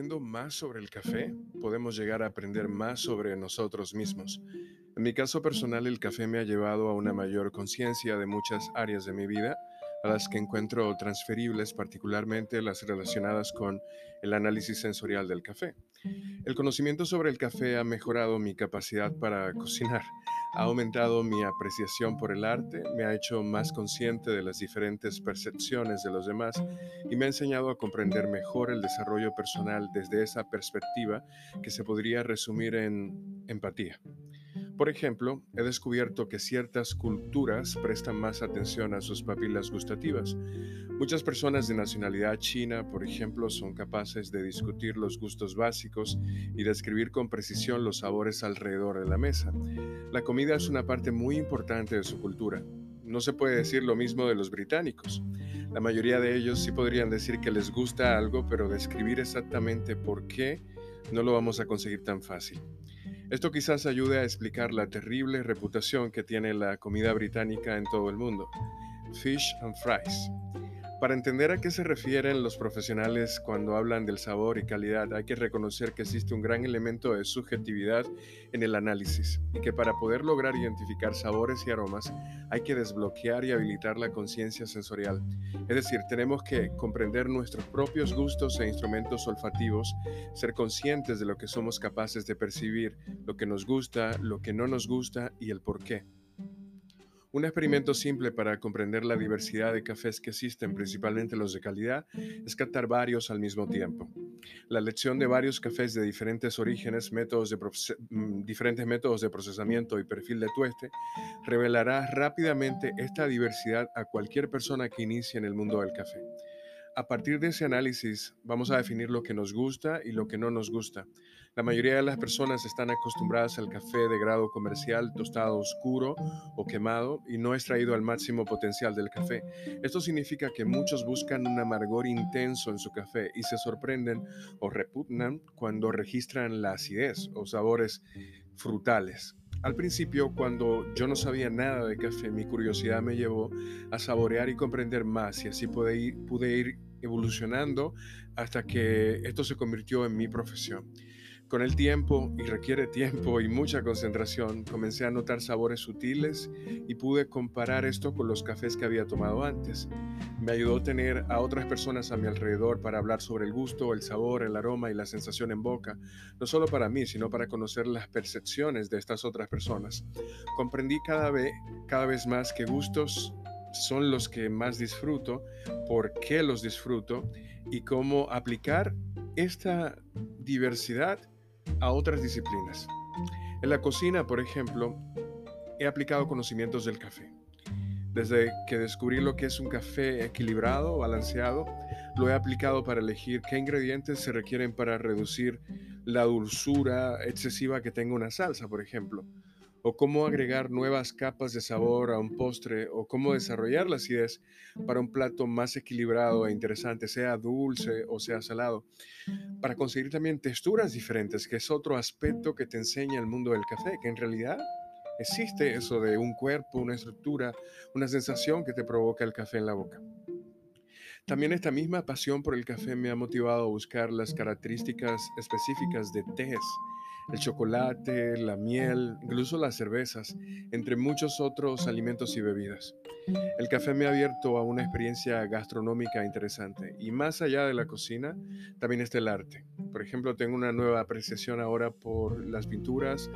Descubriendo más sobre el café, podemos llegar a aprender más sobre nosotros mismos. En mi caso personal, el café me ha llevado a una mayor conciencia de muchas áreas de mi vida, a las que encuentro transferibles, particularmente las relacionadas con el análisis sensorial del café. El conocimiento sobre el café ha mejorado mi capacidad para cocinar, ha aumentado mi apreciación por el arte, me ha hecho más consciente de las diferentes percepciones de los demás y me ha enseñado a comprender mejor el desarrollo personal desde esa perspectiva que se podría resumir en empatía. Por ejemplo, he descubierto que ciertas culturas prestan más atención a sus papilas gustativas. Muchas personas de nacionalidad china, por ejemplo, son capaces de discutir los gustos básicos y describir con precisión los sabores alrededor de la mesa. La comida es una parte muy importante de su cultura. No se puede decir lo mismo de los británicos. La mayoría de ellos sí podrían decir que les gusta algo, pero describir exactamente por qué no lo vamos a conseguir tan fácil. Esto quizás ayude a explicar la terrible reputación que tiene la comida británica en todo el mundo. Fish and fries. Para entender a qué se refieren los profesionales cuando hablan del sabor y calidad, hay que reconocer que existe un gran elemento de subjetividad en el análisis y que para poder lograr identificar sabores y aromas hay que desbloquear y habilitar la conciencia sensorial. Es decir, tenemos que comprender nuestros propios gustos e instrumentos olfativos, ser conscientes de lo que somos capaces de percibir, lo que nos gusta, lo que no nos gusta y el por qué. Un experimento simple para comprender la diversidad de cafés que existen, principalmente los de calidad, es captar varios al mismo tiempo. La elección de varios cafés de diferentes orígenes, métodos de mm, diferentes métodos de procesamiento y perfil de tueste revelará rápidamente esta diversidad a cualquier persona que inicie en el mundo del café. A partir de ese análisis vamos a definir lo que nos gusta y lo que no nos gusta. La mayoría de las personas están acostumbradas al café de grado comercial, tostado oscuro o quemado y no extraído al máximo potencial del café. Esto significa que muchos buscan un amargor intenso en su café y se sorprenden o repugnan cuando registran la acidez o sabores frutales. Al principio, cuando yo no sabía nada de café, mi curiosidad me llevó a saborear y comprender más y así pude ir, evolucionando hasta que esto se convirtió en mi profesión. Con el tiempo, y requiere tiempo y mucha concentración, comencé a notar sabores sutiles y pude comparar esto con los cafés que había tomado antes. Me ayudó tener a otras personas a mi alrededor para hablar sobre el gusto, el sabor, el aroma y la sensación en boca, no solo para mí, sino para conocer las percepciones de estas otras personas. Comprendí cada vez, cada vez más que gustos son los que más disfruto, por qué los disfruto y cómo aplicar esta diversidad a otras disciplinas. En la cocina, por ejemplo, he aplicado conocimientos del café. Desde que descubrí lo que es un café equilibrado, balanceado, lo he aplicado para elegir qué ingredientes se requieren para reducir la dulzura excesiva que tenga una salsa, por ejemplo, o cómo agregar nuevas capas de sabor a un postre, o cómo desarrollar la acidez para un plato más equilibrado e interesante, sea dulce o sea salado, para conseguir también texturas diferentes, que es otro aspecto que te enseña el mundo del café, que en realidad existe eso de un cuerpo, una estructura, una sensación que te provoca el café en la boca. También esta misma pasión por el café me ha motivado a buscar las características específicas de tés el chocolate, la miel, incluso las cervezas, entre muchos otros alimentos y bebidas. El café me ha abierto a una experiencia gastronómica interesante y más allá de la cocina, también está el arte. Por ejemplo, tengo una nueva apreciación ahora por las pinturas,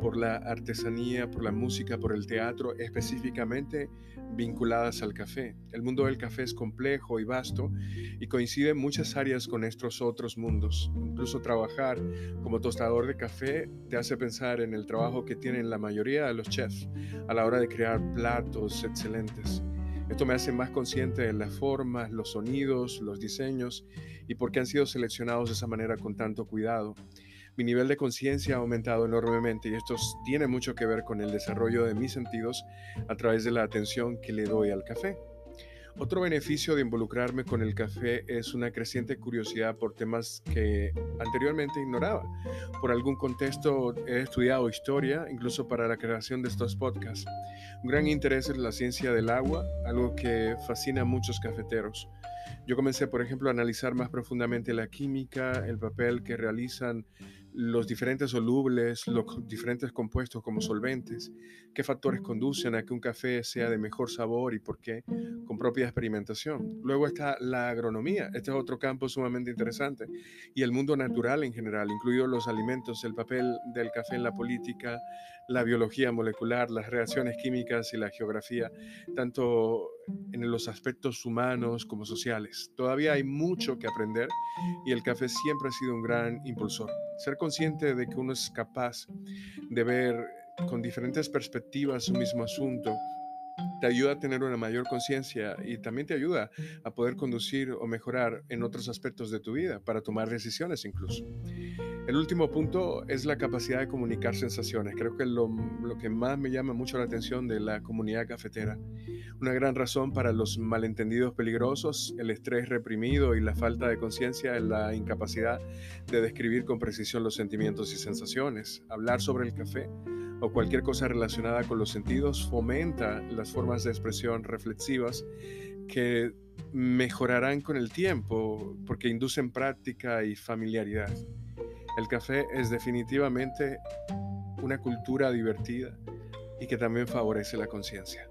por la artesanía, por la música, por el teatro, específicamente vinculadas al café. El mundo del café es complejo y vasto y coincide en muchas áreas con estos otros mundos. Incluso trabajar como tostador de café te hace pensar en el trabajo que tienen la mayoría de los chefs a la hora de crear platos excelentes. Esto me hace más consciente de las formas, los sonidos, los diseños y por qué han sido seleccionados de esa manera con tanto cuidado. Mi nivel de conciencia ha aumentado enormemente y esto tiene mucho que ver con el desarrollo de mis sentidos a través de la atención que le doy al café. Otro beneficio de involucrarme con el café es una creciente curiosidad por temas que anteriormente ignoraba. Por algún contexto he estudiado historia, incluso para la creación de estos podcasts. Un gran interés en la ciencia del agua, algo que fascina a muchos cafeteros. Yo comencé, por ejemplo, a analizar más profundamente la química, el papel que realizan los diferentes solubles, los diferentes compuestos como solventes, qué factores conducen a que un café sea de mejor sabor y por qué, con propia experimentación. Luego está la agronomía, este es otro campo sumamente interesante, y el mundo natural en general, incluidos los alimentos, el papel del café en la política, la biología molecular, las reacciones químicas y la geografía, tanto en los aspectos humanos como sociales. Todavía hay mucho que aprender y el café siempre ha sido un gran impulsor. Ser consciente de que uno es capaz de ver con diferentes perspectivas un mismo asunto te ayuda a tener una mayor conciencia y también te ayuda a poder conducir o mejorar en otros aspectos de tu vida, para tomar decisiones incluso. El último punto es la capacidad de comunicar sensaciones. Creo que lo, lo que más me llama mucho la atención de la comunidad cafetera. Una gran razón para los malentendidos peligrosos, el estrés reprimido y la falta de conciencia es la incapacidad de describir con precisión los sentimientos y sensaciones. Hablar sobre el café o cualquier cosa relacionada con los sentidos fomenta las formas de expresión reflexivas que mejorarán con el tiempo porque inducen práctica y familiaridad. El café es definitivamente una cultura divertida y que también favorece la conciencia.